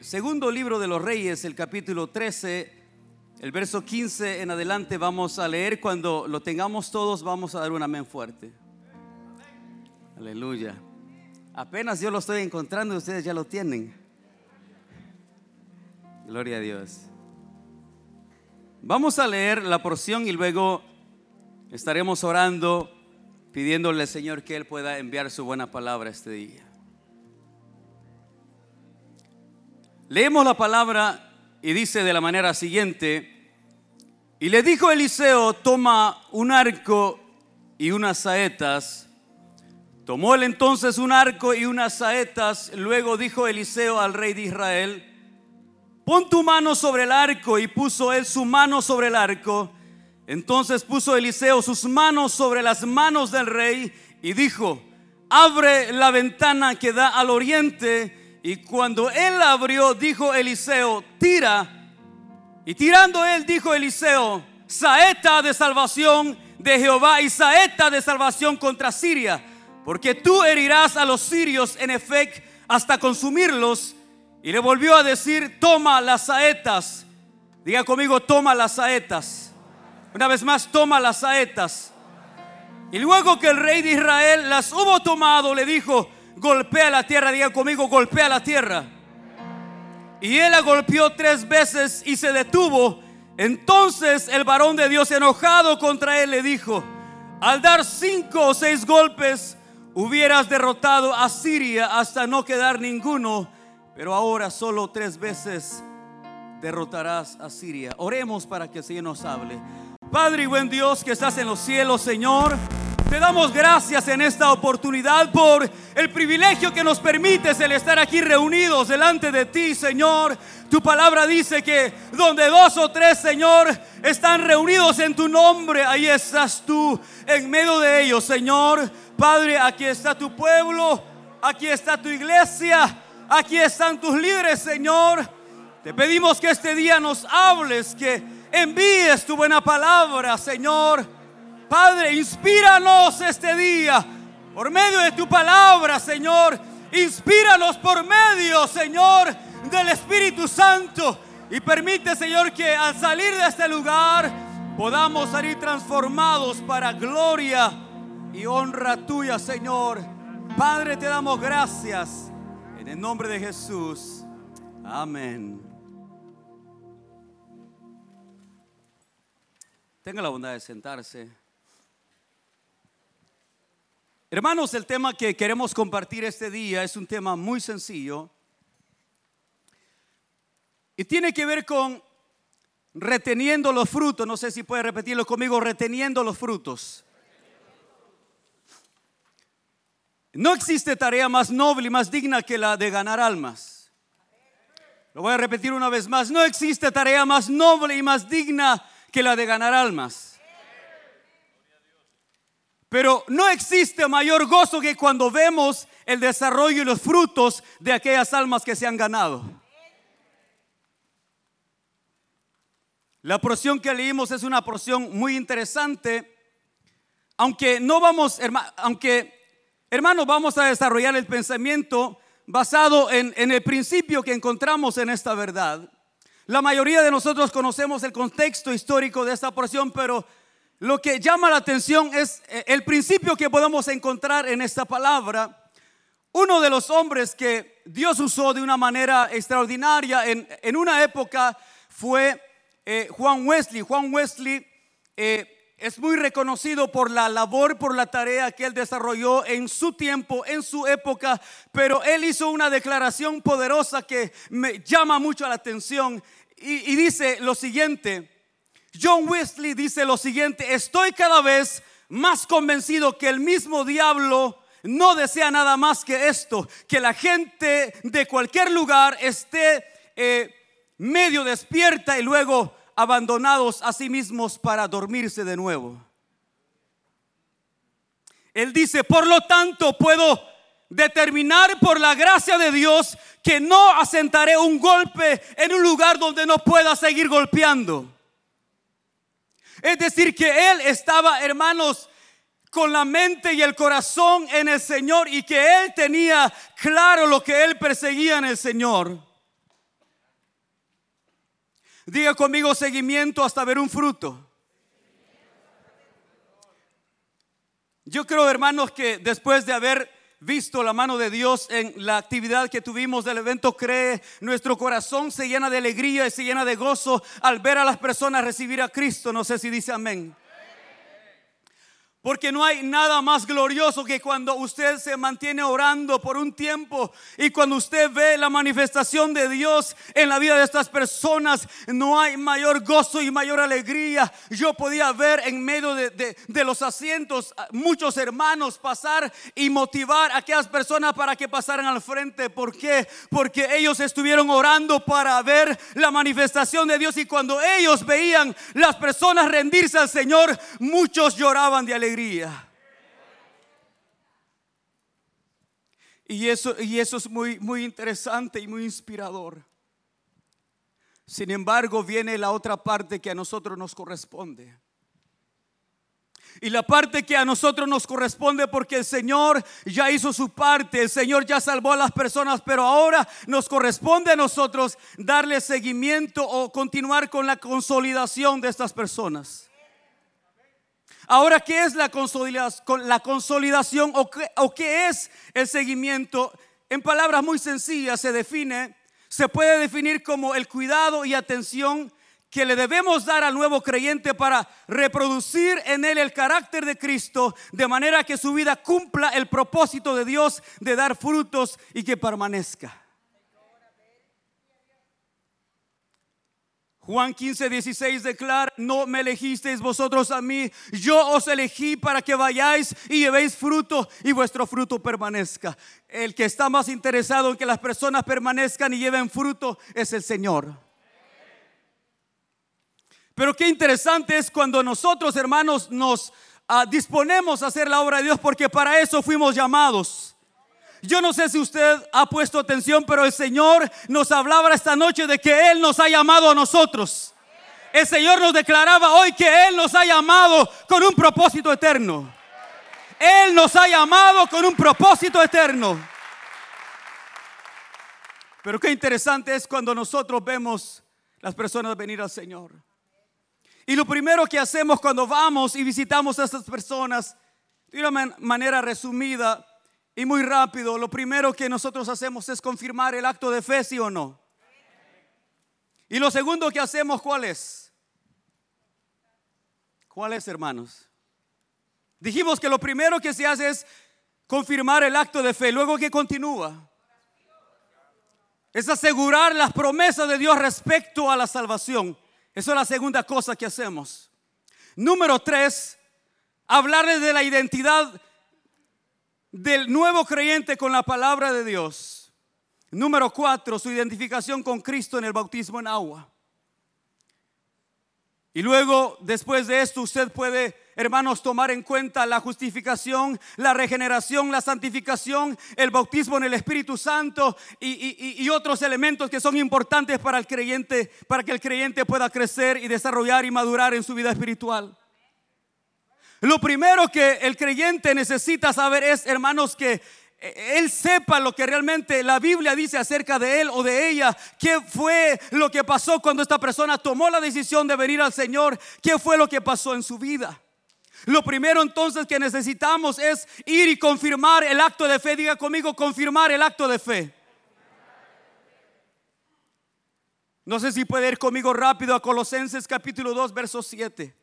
Segundo libro de los Reyes, el capítulo 13, el verso 15 en adelante vamos a leer. Cuando lo tengamos todos vamos a dar un amén fuerte. Aleluya. Apenas yo lo estoy encontrando, ustedes ya lo tienen. Gloria a Dios. Vamos a leer la porción y luego estaremos orando, pidiéndole al Señor que Él pueda enviar su buena palabra este día. Leemos la palabra y dice de la manera siguiente, y le dijo Eliseo, toma un arco y unas saetas. Tomó él entonces un arco y unas saetas. Luego dijo Eliseo al rey de Israel, pon tu mano sobre el arco. Y puso él su mano sobre el arco. Entonces puso Eliseo sus manos sobre las manos del rey y dijo, abre la ventana que da al oriente y cuando él abrió, dijo Eliseo, tira. Y tirando él, dijo Eliseo, saeta de salvación de Jehová y saeta de salvación contra Siria. Porque tú herirás a los sirios en efecto hasta consumirlos. Y le volvió a decir, toma las saetas. Diga conmigo, toma las saetas. Una vez más, toma las saetas. Y luego que el rey de Israel las hubo tomado, le dijo, golpea la tierra, diga conmigo, golpea la tierra. Y él la golpeó tres veces y se detuvo. Entonces el varón de Dios enojado contra él le dijo, al dar cinco o seis golpes, hubieras derrotado a Siria hasta no quedar ninguno, pero ahora solo tres veces derrotarás a Siria. Oremos para que el Señor nos hable. Padre y buen Dios que estás en los cielos, Señor. Te damos gracias en esta oportunidad por el privilegio que nos permites el estar aquí reunidos delante de ti, Señor. Tu palabra dice que donde dos o tres, Señor, están reunidos en tu nombre, ahí estás tú en medio de ellos, Señor. Padre, aquí está tu pueblo, aquí está tu iglesia, aquí están tus líderes, Señor. Te pedimos que este día nos hables, que envíes tu buena palabra, Señor Padre, inspíranos este día por medio de tu palabra, Señor. Inspíranos por medio, Señor, del Espíritu Santo. Y permite, Señor, que al salir de este lugar podamos salir transformados para gloria y honra tuya, Señor. Padre, te damos gracias en el nombre de Jesús. Amén. Tenga la bondad de sentarse. Hermanos, el tema que queremos compartir este día es un tema muy sencillo y tiene que ver con reteniendo los frutos. No sé si puede repetirlo conmigo, reteniendo los frutos. No existe tarea más noble y más digna que la de ganar almas. Lo voy a repetir una vez más. No existe tarea más noble y más digna que la de ganar almas. Pero no existe mayor gozo que cuando vemos el desarrollo y los frutos de aquellas almas que se han ganado. La porción que leímos es una porción muy interesante, aunque no vamos, aunque hermanos, vamos a desarrollar el pensamiento basado en, en el principio que encontramos en esta verdad. La mayoría de nosotros conocemos el contexto histórico de esta porción, pero lo que llama la atención es eh, el principio que podemos encontrar en esta palabra. Uno de los hombres que Dios usó de una manera extraordinaria en, una época fue eh, Juan Wesley. Juan Wesley eh, es muy reconocido por la labor, por la tarea que él desarrolló en su tiempo, en su época, pero él hizo una declaración poderosa que me llama mucho la atención y dice lo siguiente. John Wesley dice lo siguiente, estoy cada vez más convencido que el mismo diablo no desea nada más que esto, que la gente de cualquier lugar esté eh, medio despierta y luego abandonados a sí mismos para dormirse de nuevo. Él dice, por lo tanto puedo determinar por la gracia de Dios que no asentaré un golpe en un lugar donde no pueda seguir golpeando. Es decir, que él estaba, hermanos, con la mente y el corazón en el Señor y que él tenía claro lo que él perseguía en el Señor. Diga conmigo seguimiento hasta ver un fruto. Yo creo, hermanos, que después de haber visto la mano de Dios en la actividad que tuvimos del evento Cree, nuestro corazón se llena de alegría y se llena de gozo al ver a las personas recibir a Cristo. No sé si dice amén. Porque no hay nada más glorioso que cuando usted se mantiene orando por un tiempo y cuando usted ve la manifestación de Dios en la vida de estas personas, no hay mayor gozo y mayor alegría. Yo podía ver en medio de, los asientos muchos hermanos pasar y motivar a aquellas personas para que pasaran al frente. ¿Por qué? Porque ellos estuvieron orando para ver la manifestación de Dios y cuando ellos veían las personas rendirse al Señor, muchos lloraban de alegría. Y eso, y eso es muy, muy interesante y muy inspirador. Sin embargo, viene la otra parte que a nosotros nos corresponde. Y la parte que a nosotros nos corresponde porque el Señor ya hizo su parte, el Señor ya salvó a las personas, pero ahora nos corresponde a nosotros darle seguimiento o continuar con la consolidación de estas personas. Ahora, ¿qué es la consolidación, o, o qué es el seguimiento? En palabras muy sencillas se define, se puede definir como el cuidado y atención que le debemos dar al nuevo creyente para reproducir en él el carácter de Cristo, de manera que su vida cumpla el propósito de Dios de dar frutos y que permanezca. Juan 15, 16 declara, no me elegisteis vosotros a mí, yo os elegí para que vayáis y llevéis fruto y vuestro fruto permanezca. El que está más interesado en que las personas permanezcan y lleven fruto es el Señor. Pero qué interesante es cuando nosotros, hermanos, nos ah, disponemos a hacer la obra de Dios porque para eso fuimos llamados. Yo no sé si usted ha puesto atención, pero el Señor nos hablaba esta noche de que Él nos ha llamado a nosotros. El Señor nos declaraba hoy que Él nos ha llamado con un propósito eterno. Él nos ha llamado con un propósito eterno. Pero qué interesante es cuando nosotros vemos las personas venir al Señor. Y lo primero que hacemos cuando vamos y visitamos a estas personas, de una manera resumida, y muy rápido, lo primero que nosotros hacemos es confirmar el acto de fe, sí o no. Y lo segundo que hacemos, ¿cuál es? ¿Cuál es, hermanos? Dijimos que lo primero que se hace es confirmar el acto de fe. Luego que continúa. Es asegurar las promesas de Dios respecto a la salvación. Esa es la segunda cosa que hacemos. Número tres, hablarles de la identidad del nuevo creyente con la palabra de Dios. Número cuatro, su identificación con Cristo en el bautismo en agua. Y luego, después de esto, usted puede, hermanos, tomar en cuenta la justificación, la regeneración, la santificación, el bautismo en el Espíritu Santo y, y, otros elementos que son importantes para el creyente, para que el creyente pueda crecer y desarrollar y madurar en su vida espiritual. Lo primero que el creyente necesita saber es, hermanos, que él sepa lo que realmente la Biblia dice acerca de él o de ella, qué fue lo que pasó cuando esta persona tomó la decisión de venir al Señor, qué fue lo que pasó en su vida. Lo primero entonces que necesitamos es ir y confirmar el acto de fe. Diga conmigo, confirmar el acto de fe. No sé si puede ir conmigo rápido a Colosenses capítulo 2, verso 7.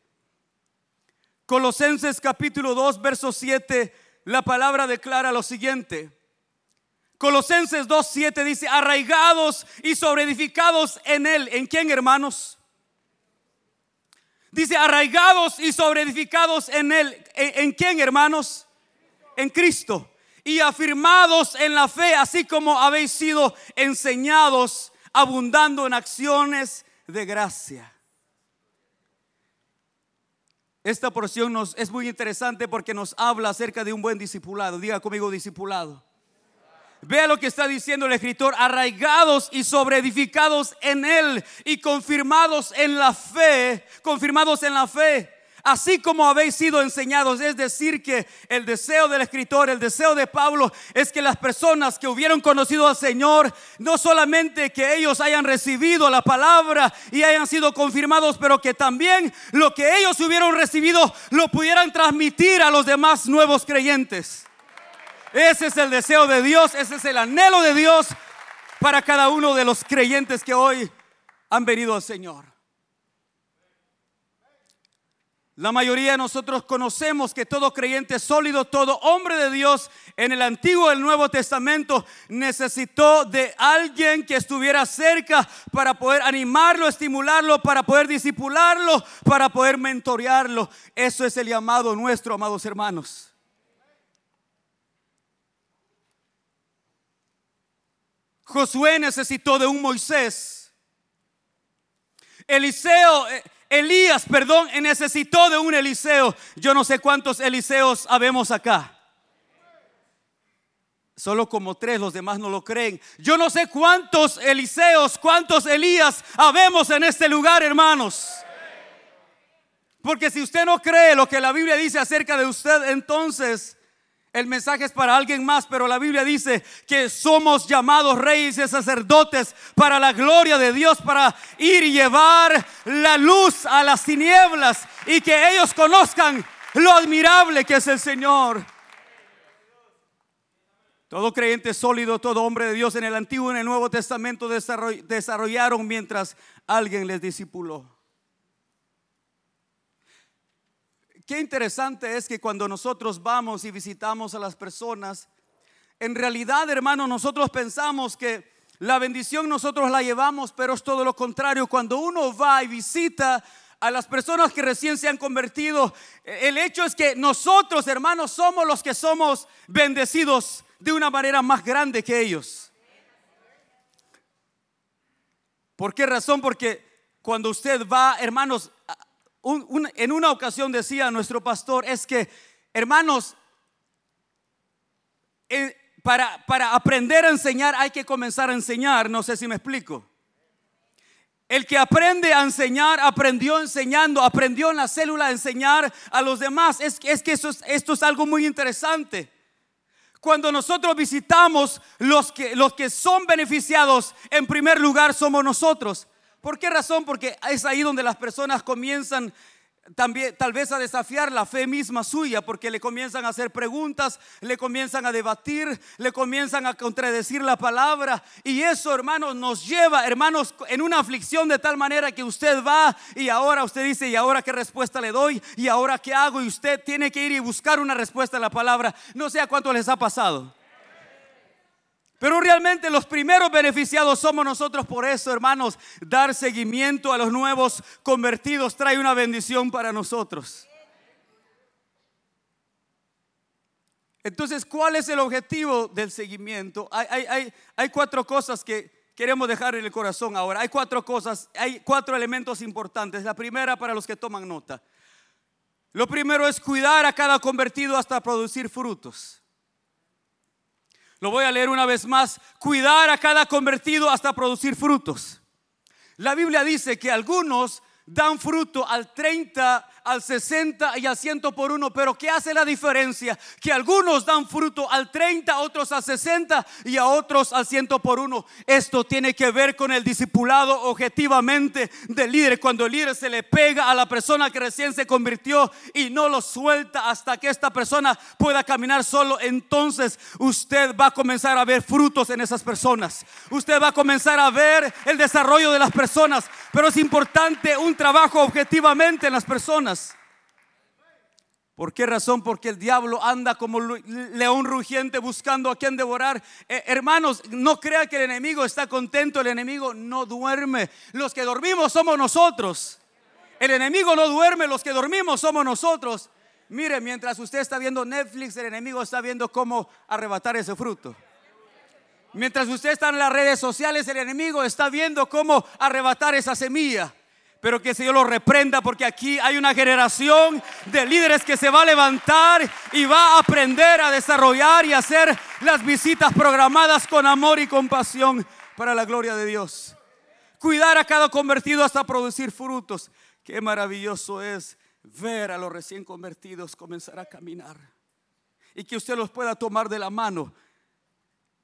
Colosenses capítulo 2, verso 7, la palabra declara lo siguiente. Colosenses 2, 7 dice, arraigados y sobreedificados en él. ¿En quién, hermanos? Dice, arraigados y sobreedificados en él. ¿En, ¿En quién, hermanos? En Cristo. Y afirmados en la fe, así como habéis sido enseñados, abundando en acciones de gracia. Esta porción nos, es muy interesante porque nos habla acerca de un buen discipulado. Diga conmigo discipulado. Vea lo que está diciendo el escritor, arraigados y sobreedificados en él y confirmados en la fe, confirmados en la fe. Así como habéis sido enseñados. Es decir, que el deseo del escritor, el deseo de Pablo, es que las personas que hubieran conocido al Señor, no solamente que ellos hayan recibido la palabra y hayan sido confirmados, pero que también lo que ellos hubieran recibido lo pudieran transmitir a los demás nuevos creyentes. Ese es el deseo de Dios, ese es el anhelo de Dios para cada uno de los creyentes que hoy han venido al Señor. La mayoría de nosotros conocemos que todo creyente sólido, todo hombre de Dios en el Antiguo y el Nuevo Testamento necesitó de alguien que estuviera cerca para poder animarlo, estimularlo, para poder disipularlo, para poder mentorearlo. Eso es el llamado nuestro, amados hermanos. Josué necesitó de un Moisés. Eliseo, eh, Elías, perdón, necesitó de un Eliseo. Yo no sé cuántos Eliseos habemos acá. Solo como tres, los demás no lo creen. Yo no sé cuántos Eliseos, cuántos Elías habemos en este lugar, hermanos. Porque si usted no cree lo que la Biblia dice acerca de usted, entonces el mensaje es para alguien más, pero la Biblia dice que somos llamados reyes y sacerdotes para la gloria de Dios, para ir y llevar la luz a las tinieblas y que ellos conozcan lo admirable que es el Señor. Todo creyente sólido, todo hombre de Dios en el Antiguo y en el Nuevo Testamento desarrollaron mientras alguien les discipuló. Qué interesante es que cuando nosotros vamos y visitamos a las personas, en realidad, hermano, nosotros pensamos que la bendición nosotros la llevamos, pero es todo lo contrario. Cuando uno va y visita a las personas que recién se han convertido, el hecho es que nosotros, hermanos, somos los que somos bendecidos de una manera más grande que ellos. ¿Por qué razón? Porque cuando usted va, hermanos, en una ocasión decía nuestro pastor, es que, hermanos, eh, para, para aprender a enseñar hay que comenzar a enseñar, no sé si me explico. El que aprende a enseñar, aprendió enseñando, aprendió en la célula a enseñar a los demás. Es, es que esto es algo muy interesante. Cuando nosotros visitamos, los que, los que son beneficiados, en primer lugar somos nosotros. ¿Por qué razón? Porque es ahí donde las personas comienzan también tal vez a desafiar la fe misma suya porque le comienzan a hacer preguntas, le comienzan a debatir, le comienzan a contradecir la palabra y eso, hermanos, nos lleva, hermanos, en una aflicción de tal manera que usted va y ahora usted dice, "¿Y ahora qué respuesta le doy? ¿Y ahora qué hago?" y usted tiene que ir y buscar una respuesta a la palabra. No sé a cuánto les ha pasado. Pero realmente los primeros beneficiados somos nosotros. Por eso, hermanos, dar seguimiento a los nuevos convertidos trae una bendición para nosotros. Entonces, ¿cuál es el objetivo del seguimiento? Hay, hay, cuatro cosas que queremos dejar en el corazón ahora. Hay cuatro cosas, hay cuatro elementos importantes. La primera para los que toman nota. Lo primero es cuidar a cada convertido hasta producir frutos. Lo voy a leer una vez más. Cuidar a cada convertido hasta producir frutos. La Biblia dice que algunos dan fruto al 30, al 60 y al 100 por uno. Pero ¿qué hace la diferencia? Que algunos dan fruto al 30, otros al 60 y a otros al 100 por uno. Esto tiene que ver con el discipulado objetivamente del líder. Cuando el líder se le pega a la persona que recién se convirtió y no lo suelta hasta que esta persona pueda caminar solo, entonces usted va a comenzar a ver frutos en esas personas. Usted va a comenzar a ver el desarrollo de las personas. Pero es importante un trabajo objetivamente en las personas. ¿Por qué razón? Porque el diablo anda como león rugiente buscando a quien devorar. Eh, hermanos, no crea que el enemigo está contento, el enemigo no duerme. Los que dormimos somos nosotros. El enemigo no duerme, los que dormimos somos nosotros. Mire, mientras usted está viendo Netflix, el enemigo está viendo cómo arrebatar ese fruto. Mientras usted está en las redes sociales, el enemigo está viendo cómo arrebatar esa semilla. Pero que el Señor lo reprenda porque aquí hay una generación de líderes que se va a levantar y va a aprender a desarrollar y hacer las visitas programadas con amor y compasión para la gloria de Dios. Cuidar a cada convertido hasta producir frutos. Qué maravilloso es ver a los recién convertidos comenzar a caminar y que usted los pueda tomar de la mano.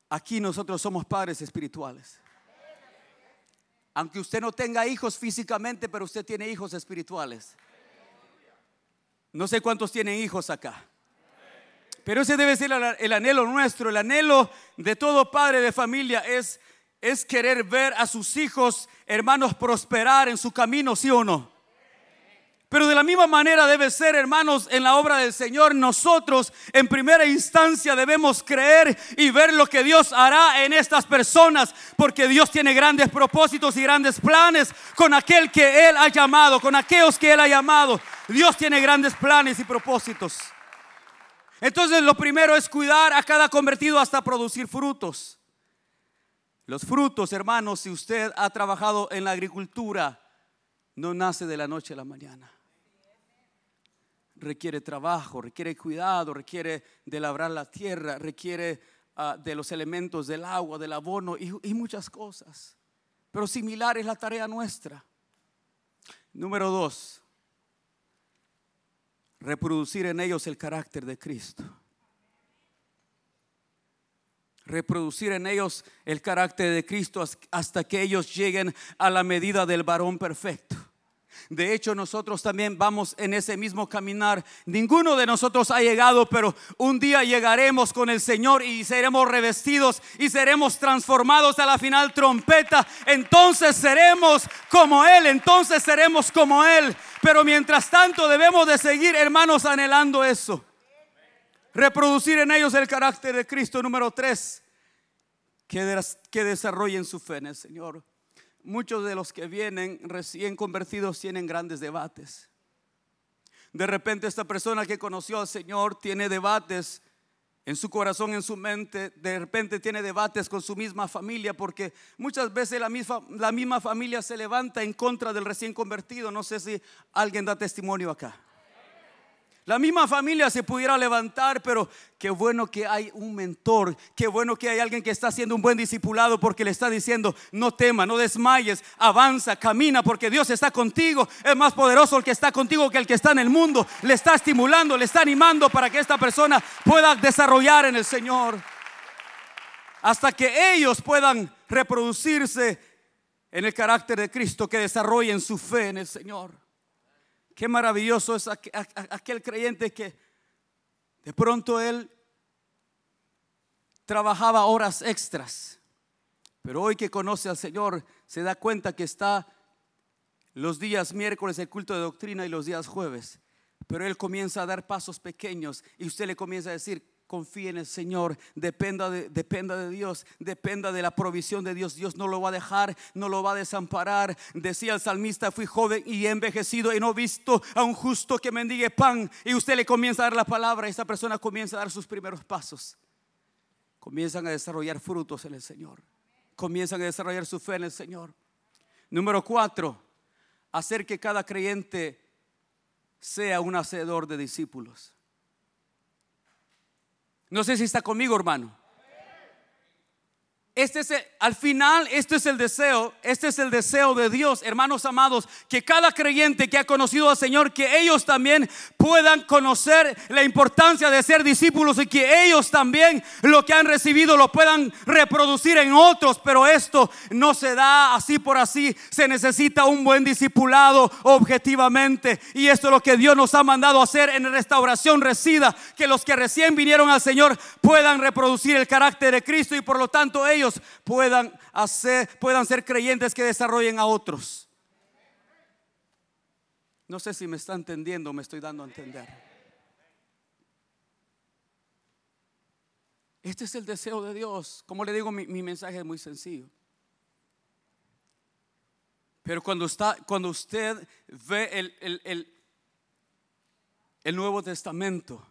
Aquí nosotros somos padres espirituales. Aunque usted no tenga hijos físicamente, pero usted tiene hijos espirituales. No sé cuántos tienen hijos acá. Pero ese debe ser el anhelo nuestro, el anhelo de todo padre de familia es, es querer ver a sus hijos, hermanos, prosperar en su camino, sí o no. Pero de la misma manera debe ser, hermanos, en la obra del Señor, nosotros en primera instancia debemos creer y ver lo que Dios hará en estas personas, porque Dios tiene grandes propósitos y grandes planes con aquel que Él ha llamado, con aquellos que Él ha llamado. Dios tiene grandes planes y propósitos. Entonces lo primero es cuidar a cada convertido hasta producir frutos. Los frutos, hermanos, si usted ha trabajado en la agricultura, no nace de la noche a la mañana requiere trabajo, requiere cuidado, requiere de labrar la tierra, requiere ah, de los elementos del agua, del abono y, y muchas cosas. Pero similar es la tarea nuestra. Número dos, reproducir en ellos el carácter de Cristo. Reproducir en ellos el carácter de Cristo hasta que ellos lleguen a la medida del varón perfecto. De hecho, nosotros también vamos en ese mismo caminar. Ninguno de nosotros ha llegado, pero un día llegaremos con el Señor y seremos revestidos y seremos transformados a la final trompeta. Entonces seremos como Él, entonces seremos como Él. Pero mientras tanto debemos de seguir, hermanos, anhelando eso. Reproducir en ellos el carácter de Cristo. Número tres, que, que desarrollen su fe en el Señor muchos de los que vienen recién convertidos tienen grandes debates. De repente esta persona que conoció al Señor tiene debates en su corazón, en su mente, de repente tiene debates con su misma familia, porque muchas veces la misma, familia se levanta en contra del recién convertido. No sé si alguien da testimonio acá. La misma familia se pudiera levantar, pero qué bueno que hay un mentor, qué bueno que hay alguien que está haciendo un buen discipulado porque le está diciendo, no tema, no desmayes, avanza, camina, porque Dios está contigo. Es más poderoso el que está contigo que el que está en el mundo. Le está estimulando, le está animando para que esta persona pueda desarrollar en el Señor. Hasta que ellos puedan reproducirse en el carácter de Cristo, que desarrollen su fe en el Señor. Qué maravilloso es aquel creyente que de pronto él trabajaba horas extras. Pero hoy que conoce al Señor se da cuenta que está los días miércoles el culto de doctrina y los días jueves. Pero él comienza a dar pasos pequeños y usted le comienza a decir, confíe en el Señor, dependa de, dependa de Dios, dependa de la provisión de Dios. Dios no lo va a dejar, no lo va a desamparar. Decía el salmista, fui joven y envejecido y no visto a un justo que mendigue pan. Y usted le comienza a dar la palabra esta persona comienza a dar sus primeros pasos. Comienzan a desarrollar frutos en el Señor. Comienzan a desarrollar su fe en el Señor. Número cuatro, hacer que cada creyente sea un hacedor de discípulos. No sé si está conmigo, hermano. Este es al final, este es el deseo, este es el deseo de Dios, hermanos amados, que cada creyente que ha conocido al Señor, que ellos también puedan conocer la importancia de ser discípulos y que ellos también lo que han recibido lo puedan reproducir en otros, pero esto no se da así por así, se necesita un buen discipulado objetivamente y esto es lo que Dios nos ha mandado hacer en restauración resida, que los que recién vinieron al Señor puedan reproducir el carácter de Cristo y por lo tanto ellos puedan, hacer, puedan ser creyentes que desarrollen a otros. No sé si me está entendiendo o me estoy dando a entender. Este es el deseo de Dios. Como le digo, mi, mensaje es muy sencillo. Pero cuando, está, cuando usted ve el, el, el Nuevo Testamento,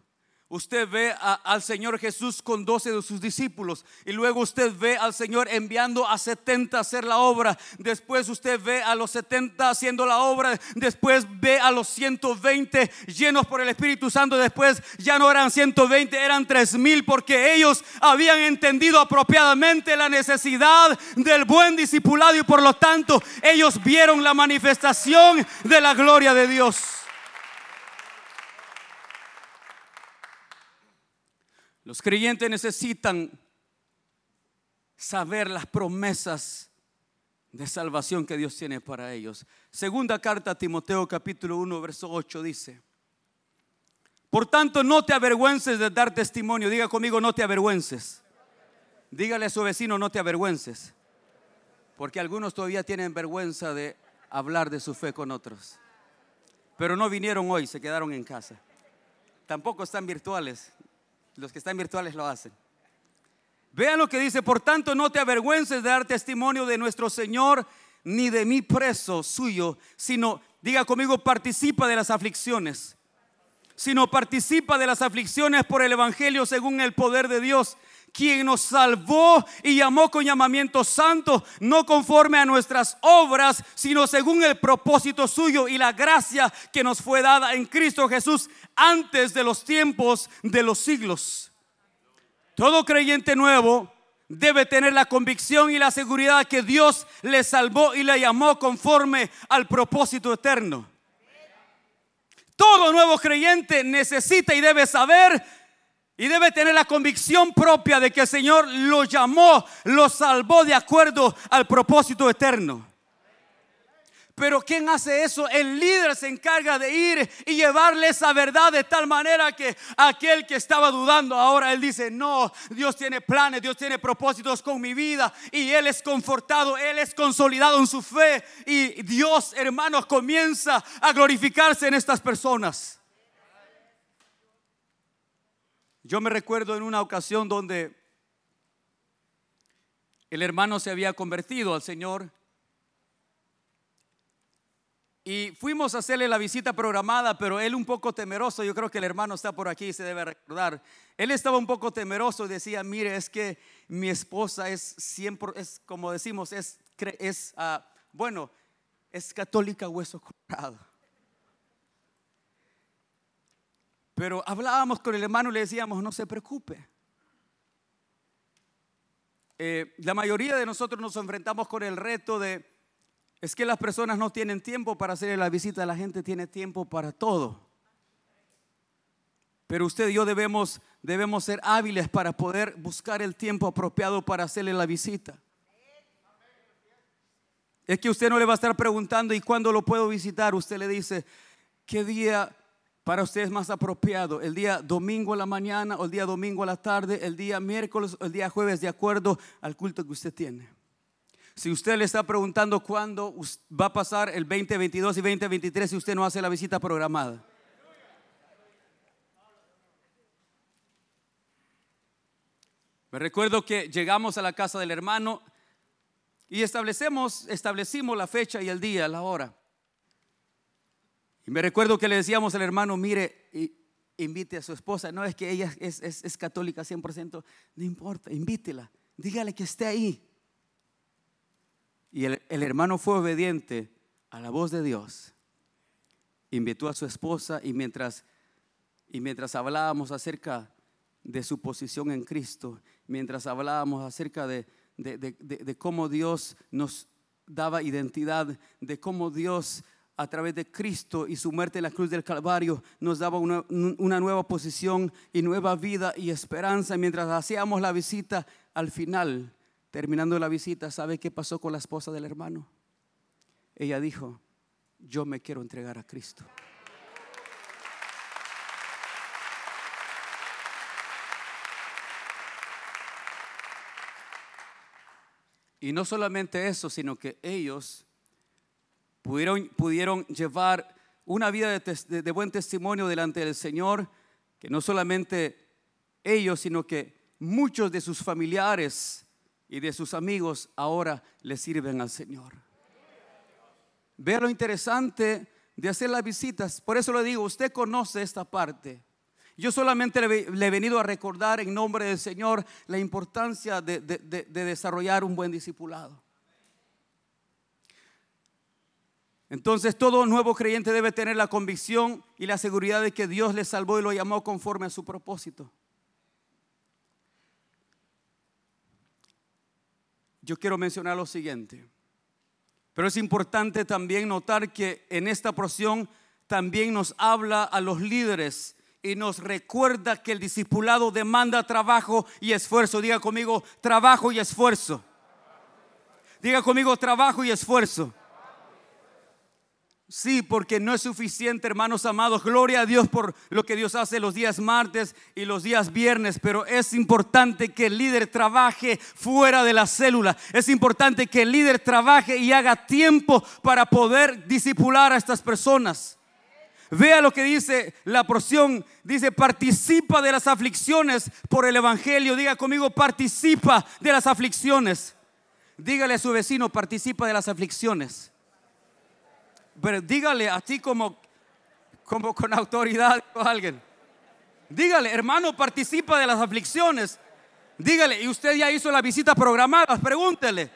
Usted ve al Señor Jesús con doce de sus discípulos y luego usted ve al Señor enviando a 70 a hacer la obra. Después usted ve a los 70 haciendo la obra. Después ve a los 120 llenos por el Espíritu Santo. Después ya no eran 120, eran 3000 porque ellos habían entendido apropiadamente la necesidad del buen discipulado y por lo tanto ellos vieron la manifestación de la gloria de Dios. Los creyentes necesitan saber las promesas de salvación que Dios tiene para ellos. Segunda carta a Timoteo capítulo 1 verso 8 dice, por tanto no te avergüences de dar testimonio, diga conmigo no te avergüences. Dígale a su vecino no te avergüences, porque algunos todavía tienen vergüenza de hablar de su fe con otros. Pero no vinieron hoy, se quedaron en casa. Tampoco están virtuales. Los que están virtuales lo hacen. Vean lo que dice, por tanto no te avergüences de dar testimonio de nuestro Señor, ni de mi preso suyo, sino, diga conmigo, participa de las aflicciones, sino participa de las aflicciones por el Evangelio según el poder de Dios quien nos salvó y llamó con llamamiento santo, no conforme a nuestras obras, sino según el propósito suyo y la gracia que nos fue dada en Cristo Jesús antes de los tiempos de los siglos. Todo creyente nuevo debe tener la convicción y la seguridad que Dios le salvó y le llamó conforme al propósito eterno. Todo nuevo creyente necesita y debe saber y debe tener la convicción propia de que el Señor lo llamó, lo salvó de acuerdo al propósito eterno. Pero ¿quién hace eso? El líder se encarga de ir y llevarle esa verdad de tal manera que aquel que estaba dudando ahora, él dice, no, Dios tiene planes, Dios tiene propósitos con mi vida y él es confortado, él es consolidado en su fe y Dios, hermanos, comienza a glorificarse en estas personas. Yo me recuerdo en una ocasión donde el hermano se había convertido al Señor y fuimos a hacerle la visita programada, pero él un poco temeroso, yo creo que el hermano está por aquí, se debe recordar. Él estaba un poco temeroso y decía, mire, es que mi esposa es siempre, es como decimos, es, es uh, bueno, es católica hueso cortado. Pero hablábamos con el hermano y le decíamos, no se preocupe. Eh, la mayoría de nosotros nos enfrentamos con el reto de, es que las personas no tienen tiempo para hacer la visita, la gente tiene tiempo para todo. Pero usted y yo debemos, debemos ser hábiles para poder buscar el tiempo apropiado para hacerle la visita. Es que usted no le va a estar preguntando, ¿y cuándo lo puedo visitar? Usted le dice, ¿qué día para usted es más apropiado el día domingo a la mañana o el día domingo a la tarde, el día miércoles o el día jueves, de acuerdo al culto que usted tiene. Si usted le está preguntando cuándo va a pasar el 2022 y 2023 si usted no hace la visita programada. Me recuerdo que llegamos a la casa del hermano y establecemos, establecimos la fecha y el día, la hora. Y me recuerdo que le decíamos al hermano, mire, invite a su esposa. No es que ella es, católica 100%, no importa, invítela, dígale que esté ahí. Y el, hermano fue obediente a la voz de Dios. Invitó a su esposa y mientras, y mientras hablábamos acerca de su posición en Cristo, mientras hablábamos acerca de, de, de, de, cómo Dios nos daba identidad, de cómo Dios a través de Cristo y su muerte en la cruz del Calvario nos daba una, nueva posición y nueva vida y esperanza mientras hacíamos la visita al final. Terminando la visita, ¿sabe qué pasó con la esposa del hermano? Ella dijo, yo me quiero entregar a Cristo. Y no solamente eso, sino que ellos pudieron, llevar una vida de, buen testimonio delante del Señor, que no solamente ellos, sino que muchos de sus familiares y de sus amigos ahora le sirven al Señor. Vea lo interesante de hacer las visitas. Por eso le digo, usted conoce esta parte. Yo solamente le, he venido a recordar en nombre del Señor la importancia de, de desarrollar un buen discipulado. Entonces todo nuevo creyente debe tener la convicción y la seguridad de que Dios le salvó y lo llamó conforme a su propósito. Yo quiero mencionar lo siguiente, pero es importante también notar que en esta porción también nos habla a los líderes y nos recuerda que el discipulado demanda trabajo y esfuerzo. Diga conmigo, trabajo y esfuerzo. Diga conmigo, trabajo y esfuerzo. Sí, porque no es suficiente, hermanos amados. Gloria a Dios por lo que Dios hace los días martes y los días viernes, pero es importante que el líder trabaje fuera de la célula. Es importante que el líder trabaje y haga tiempo para poder disipular a estas personas. Vea lo que dice la porción. Dice, participa de las aflicciones por el Evangelio. Diga conmigo, participa de las aflicciones. Dígale a su vecino, participa de las aflicciones. Pero dígale a ti como, como con autoridad a alguien. Dígale, hermano, participa de las aflicciones. Dígale, y usted ya hizo la visita programada, pregúntele.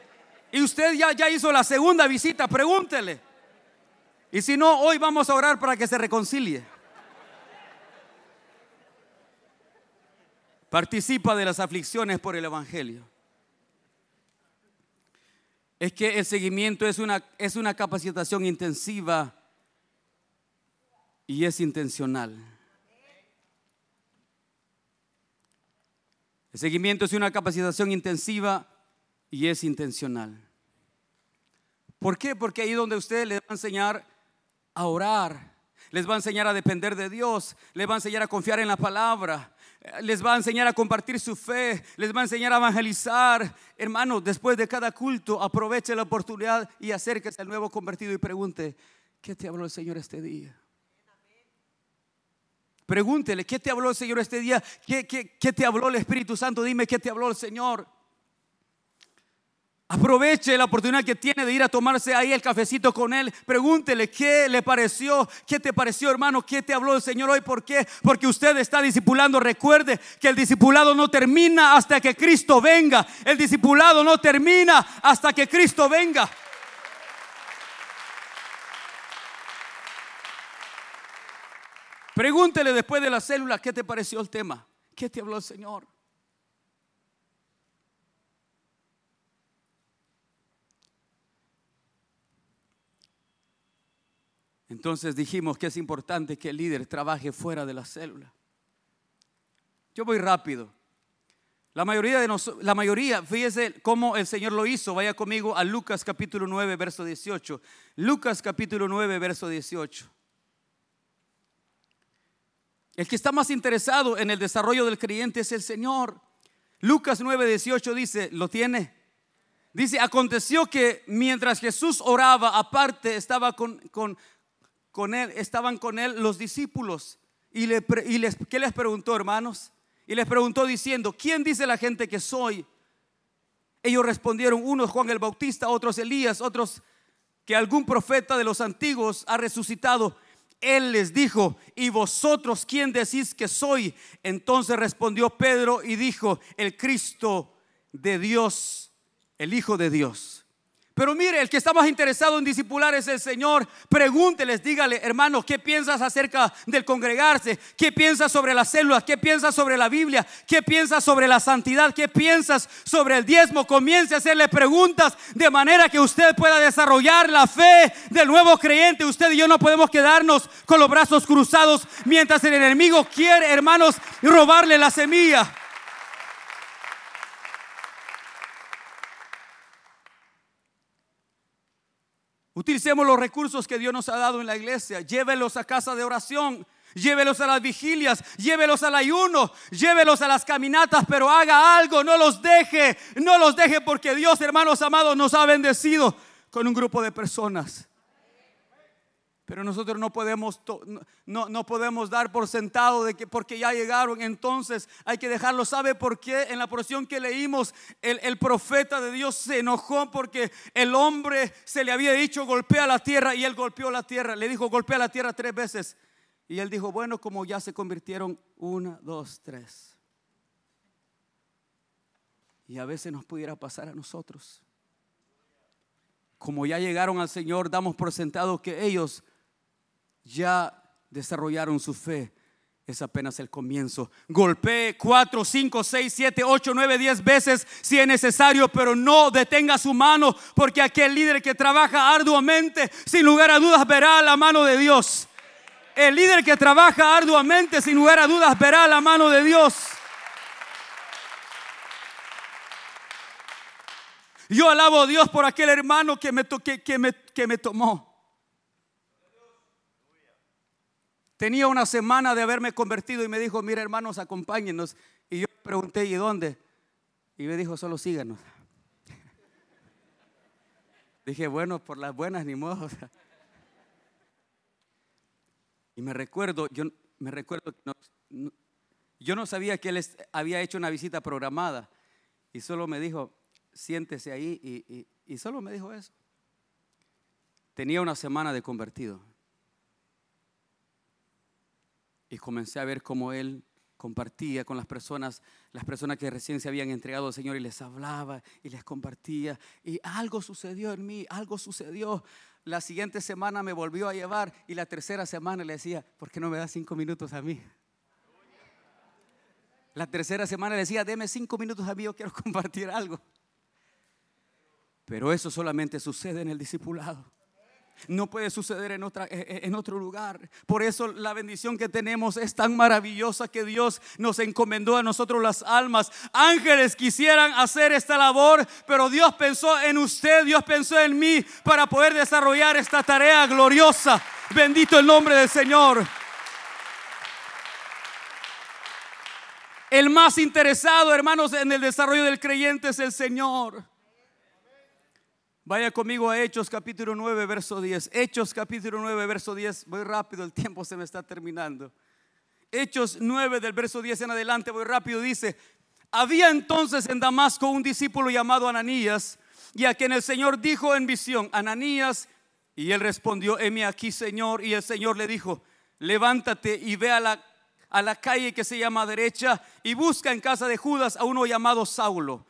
Y usted ya, ya hizo la segunda visita, pregúntele. Y si no, hoy vamos a orar para que se reconcilie. Participa de las aflicciones por el Evangelio. Es que el seguimiento es una, es una capacitación intensiva y es intencional. El seguimiento es una capacitación intensiva y es intencional. ¿Por qué? Porque ahí donde usted le va a enseñar a orar, les va a enseñar a depender de Dios, les va a enseñar a confiar en la palabra, les va a enseñar a compartir su fe, les va a enseñar a evangelizar. Hermano, después de cada culto, aproveche la oportunidad y acérquese al nuevo convertido y pregunte, ¿qué te habló el Señor este día? Pregúntele, ¿qué te habló el Señor este día? ¿Qué, qué, qué te habló el Espíritu Santo? Dime, ¿qué te habló el Señor? Aproveche la oportunidad que tiene de ir a tomarse ahí el cafecito con él. Pregúntele qué le pareció, qué te pareció, hermano, qué te habló el Señor hoy. ¿Por qué? Porque usted está discipulando. Recuerde que el discipulado no termina hasta que Cristo venga. El discipulado no termina hasta que Cristo venga. Pregúntele después de la célula qué te pareció el tema, qué te habló el Señor. Entonces dijimos que es importante que el líder trabaje fuera de la célula. Yo voy rápido. La mayoría de nosotros, la mayoría, fíjese cómo el Señor lo hizo. Vaya conmigo a Lucas capítulo 9, verso 18. Lucas capítulo 9, verso 18. El que está más interesado en el desarrollo del creyente es el Señor. Lucas 9, 18 dice, ¿lo tiene? Dice, aconteció que mientras Jesús oraba, aparte estaba con, con con él, estaban con él los discípulos. Y, le, les, ¿qué les preguntó, hermanos? Y les preguntó diciendo, ¿quién dice la gente que soy? Ellos respondieron, unos Juan el Bautista, otros Elías, otros que algún profeta de los antiguos ha resucitado. Él les dijo, ¿y vosotros quién decís que soy? Entonces respondió Pedro y dijo, el Cristo de Dios, el Hijo de Dios. Pero mire, el que está más interesado en discipular es el Señor. Pregúnteles, dígale, hermano, ¿qué piensas acerca del congregarse? ¿Qué piensas sobre las células? ¿Qué piensas sobre la Biblia? ¿Qué piensas sobre la santidad? ¿Qué piensas sobre el diezmo? Comience a hacerle preguntas de manera que usted pueda desarrollar la fe del nuevo creyente. Usted y yo no podemos quedarnos con los brazos cruzados mientras el enemigo quiere, hermanos, robarle la semilla. Utilicemos los recursos que Dios nos ha dado en la iglesia. Llévelos a casa de oración. Llévelos a las vigilias, llévelos al ayuno, llévelos a las caminatas, pero haga algo, no los deje, no los deje porque Dios, hermanos amados, nos ha bendecido con un grupo de personas pero nosotros no podemos, no, no, podemos dar por sentado de que porque ya llegaron, entonces hay que dejarlo. ¿Sabe por qué? En la porción que leímos, el, el profeta de Dios se enojó porque el hombre se le había dicho golpea la tierra y él golpeó la tierra. Le dijo golpea la tierra tres veces. Y él dijo, bueno, como ya se convirtieron una, dos, tres. Y a veces nos pudiera pasar a nosotros. Como ya llegaron al Señor, damos por sentado que ellos ya desarrollaron su fe. Es apenas el comienzo. Golpee cuatro, cinco, seis, siete, ocho, nueve, diez veces si es necesario, pero no detenga su mano, porque aquel líder que trabaja arduamente, sin lugar a dudas, verá la mano de Dios. El líder que trabaja arduamente, sin lugar a dudas, verá la mano de Dios. Yo alabo a Dios por aquel hermano que me, que, me, que me tomó. Tenía una semana de haberme convertido y me dijo, mira hermanos, acompáñenos. Y yo pregunté, ¿y dónde? Y me dijo, solo síganos. Dije, bueno, por las buenas ni modo. Y me recuerdo, yo me recuerdo yo no sabía que él había hecho una visita programada y solo me dijo, siéntese ahí y solo me dijo eso. Tenía una semana de convertido. Y comencé a ver cómo él compartía con las personas, las personas que recién se habían entregado al Señor y les hablaba y les compartía. Y algo sucedió en mí, algo sucedió. La siguiente semana me volvió a llevar y la tercera semana le decía, ¿por qué no me das cinco minutos a mí? La tercera semana le decía, deme cinco minutos a mí, yo quiero compartir algo. Pero eso solamente sucede en el discipulado no puede suceder eh, eh, en otro lugar. Por eso la bendición que tenemos es tan maravillosa que Dios nos encomendó a nosotros las almas. Ángeles quisieran hacer esta labor, pero Dios pensó en usted, Dios pensó en mí para poder desarrollar esta tarea gloriosa. Bendito el nombre del Señor. El más interesado, hermanos, en el desarrollo del creyente es el Señor. Vaya conmigo a Hechos capítulo 9, verso 10. Hechos capítulo 9, verso 10. Voy rápido, el tiempo se me está terminando. Hechos 9 del verso 10 en adelante, voy rápido, dice, había entonces en Damasco un discípulo llamado Ananías, y a quien el Señor dijo en visión, Ananías, y él respondió, heme aquí, Señor, y el Señor le dijo, levántate y ve a la, a la calle que se llama derecha y busca en casa de Judas a uno llamado Saulo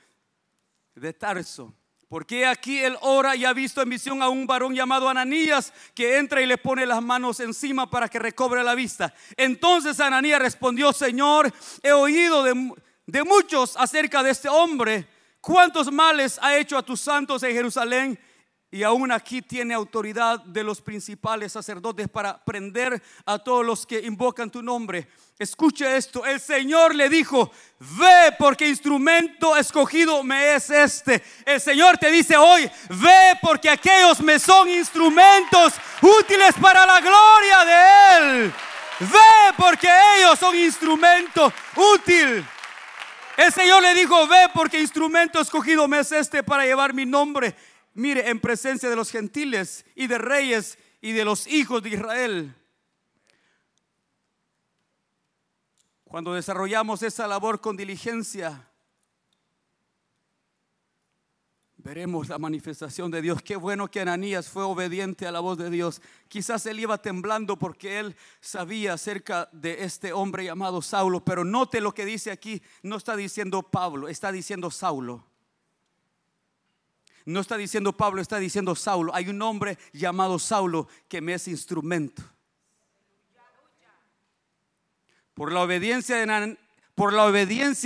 de Tarso porque aquí él ora y ha visto en visión a un varón llamado Ananías que entra y le pone las manos encima para que recobre la vista. Entonces Ananías respondió, Señor, he oído de, de muchos acerca de este hombre. ¿Cuántos males ha hecho a tus santos en Jerusalén? Y aún aquí tiene autoridad de los principales sacerdotes para prender a todos los que invocan tu nombre. Escuche esto, el Señor le dijo, ve porque instrumento escogido me es este. El Señor te dice hoy, ve porque aquellos me son instrumentos útiles para la gloria de Él. Ve porque ellos son instrumento útil. El Señor le dijo, ve porque instrumento escogido me es este para llevar mi nombre mire, en presencia de los gentiles y de reyes y de los hijos de Israel. Cuando desarrollamos esa labor con diligencia, veremos la manifestación de Dios. Qué bueno que Ananías fue obediente a la voz de Dios. Quizás él iba temblando porque él sabía acerca de este hombre llamado Saulo, pero note lo que dice aquí, no está diciendo Pablo, está diciendo Saulo. No está diciendo Pablo, está diciendo Saulo. Hay un hombre llamado Saulo que me es instrumento. Por la obediencia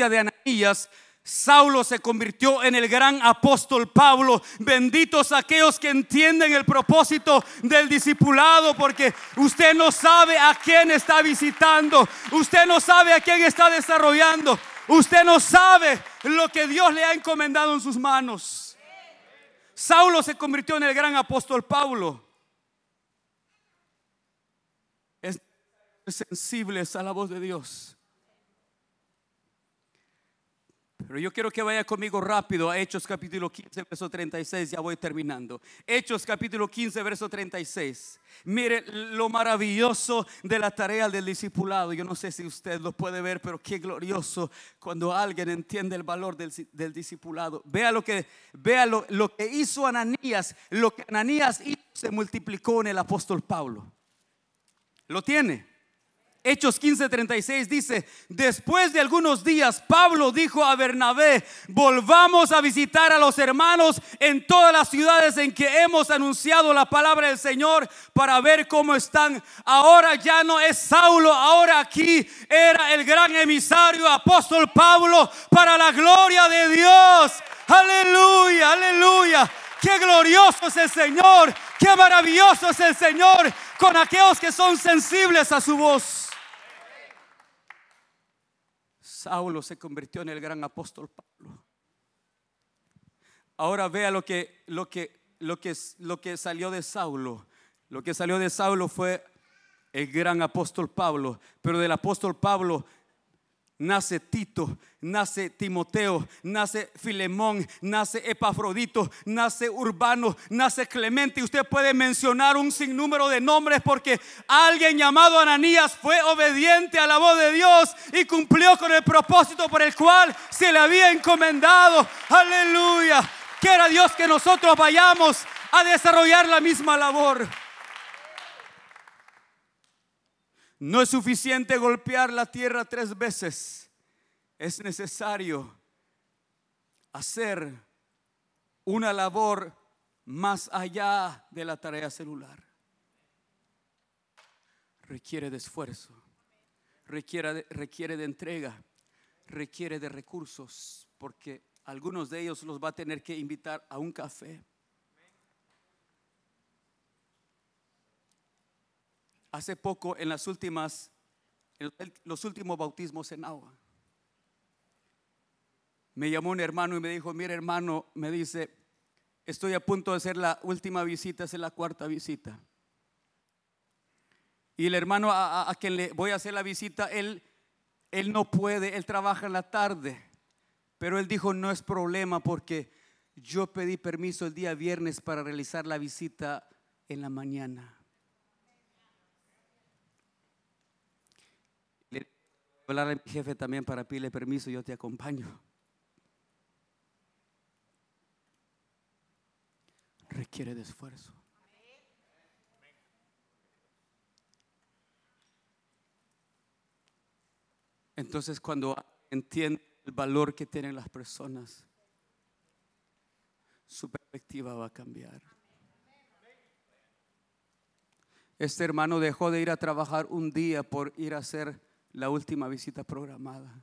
de, Ananías, Saulo se convirtió en el gran apóstol Pablo. Benditos aquellos que entienden el propósito del discipulado, porque usted no sabe a quién está visitando, usted no sabe a quién está desarrollando, usted no sabe lo que Dios le ha encomendado en sus manos. Saulo se convirtió en el gran apóstol Pablo. Es sensibles a la voz de Dios. Pero yo quiero que vaya conmigo rápido a Hechos capítulo 15, verso 36, ya voy terminando. Hechos capítulo 15, verso 36. Mire lo maravilloso de la tarea del discipulado. Yo no sé si usted lo puede ver, pero qué glorioso cuando alguien entiende el valor del, discipulado. Vea lo que, vea lo, lo que hizo Ananías, lo que Ananías hizo se multiplicó en el apóstol Pablo. ¿Lo tiene? Hechos 15:36 dice, después de algunos días, Pablo dijo a Bernabé, volvamos a visitar a los hermanos en todas las ciudades en que hemos anunciado la palabra del Señor para ver cómo están. Ahora ya no es Saulo, ahora aquí era el gran emisario apóstol Pablo para la gloria de Dios. Aleluya, aleluya. Qué glorioso es el Señor, qué maravilloso es el Señor con aquellos que son sensibles a su voz. Saulo se convirtió en el gran apóstol Pablo. Ahora vea lo que, lo que, lo que, lo que salió de Saulo. Lo que salió de Saulo fue el gran apóstol Pablo, pero del apóstol Pablo nace Tito, nace Timoteo, nace Filemón, nace Epafrodito, nace Urbano, nace Clemente. Y usted puede mencionar un sinnúmero de nombres porque alguien llamado Ananías fue obediente a la voz de Dios y cumplió con el propósito por el cual se le había encomendado. Aleluya. Quiera Dios que nosotros vayamos a desarrollar la misma labor. No es suficiente golpear la tierra tres veces. Es necesario hacer una labor más allá de la tarea celular. Requiere de esfuerzo, requiere de, requiere de entrega, requiere de recursos, porque algunos de ellos los va a tener que invitar a un café hace poco en las últimas, los últimos bautismos en agua. Me llamó un hermano y me dijo, mira hermano, me dice, estoy a punto de hacer la última visita, es la cuarta visita. Y el hermano a, quien le voy a hacer la visita, él, él no puede, él trabaja en la tarde. Pero él dijo, no es problema porque yo pedí permiso el día viernes para realizar la visita en la mañana. Hablar a mi jefe también para pedirle permiso, yo te acompaño. Requiere de esfuerzo. Entonces cuando entiende el valor que tienen las personas, su perspectiva va a cambiar. Este hermano dejó de ir a trabajar un día por ir a hacer la última visita programada.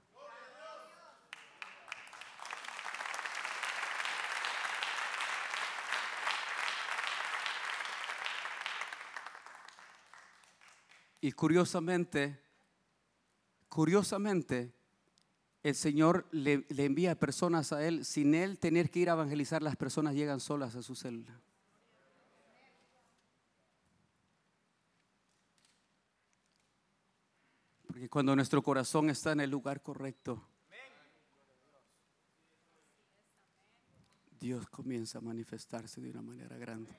Y curiosamente, curiosamente, el Señor le, le, envía personas a él sin él tener que ir a evangelizar, las personas llegan solas a su célula. Porque cuando nuestro corazón está en el lugar correcto, Dios comienza a manifestarse de una manera grande.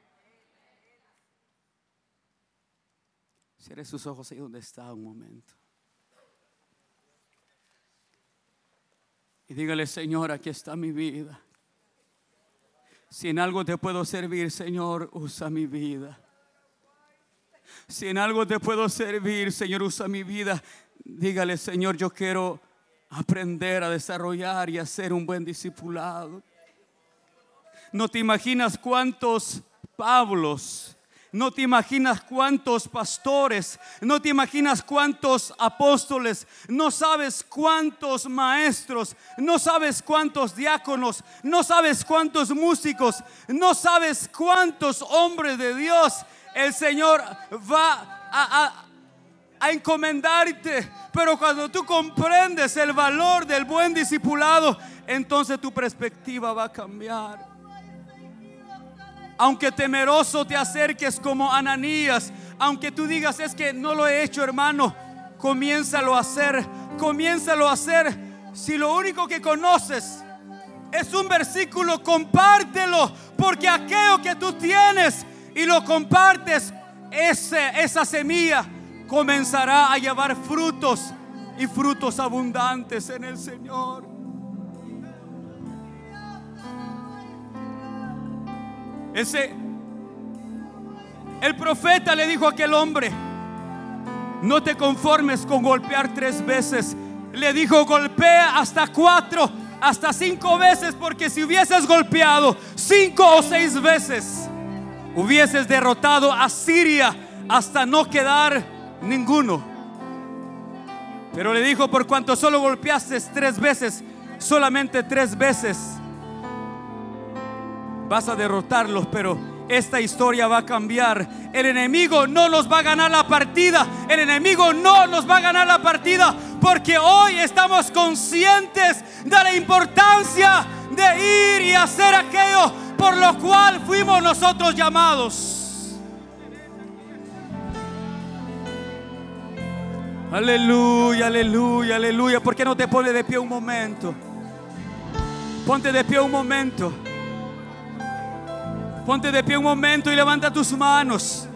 Cierre sus ojos ahí donde está un momento. Y dígale, Señor, aquí está mi vida. Si en algo te puedo servir, Señor, usa mi vida. Si en algo te puedo servir, Señor, usa mi vida. Dígale, Señor, yo quiero aprender a desarrollar y a ser un buen discipulado. No te imaginas cuántos Pablos, no te imaginas cuántos pastores, no te imaginas cuántos apóstoles, no sabes cuántos maestros, no sabes cuántos diáconos, no sabes cuántos músicos, no sabes cuántos hombres de Dios el Señor va a, a encomendarte. Pero cuando tú comprendes el valor del buen discipulado, entonces tu perspectiva va a cambiar. Aunque temeroso te acerques como Ananías, aunque tú digas es que no lo he hecho, hermano, comiénzalo a hacer, comiénzalo a hacer. Si lo único que conoces es un versículo, compártelo, porque aquello que tú tienes y lo compartes, ese, esa semilla comenzará a llevar frutos y frutos abundantes en el Señor. Ese el profeta le dijo a aquel hombre, no te conformes con golpear tres veces. Le dijo, golpea hasta cuatro, hasta cinco veces, porque si hubieses golpeado cinco o seis veces, hubieses derrotado a Siria hasta no quedar ninguno. Pero le dijo, por cuanto solo golpeaste tres veces, solamente tres veces, vas a derrotarlos, pero esta historia va a cambiar. El enemigo no nos va a ganar la partida. El enemigo no nos va a ganar la partida porque hoy estamos conscientes de la importancia de ir y hacer aquello por lo cual fuimos nosotros llamados. Aleluya, aleluya, aleluya. ¿Por qué no te pones de pie un momento? Ponte de pie un momento. Ponte de pie un momento y levanta tus manos.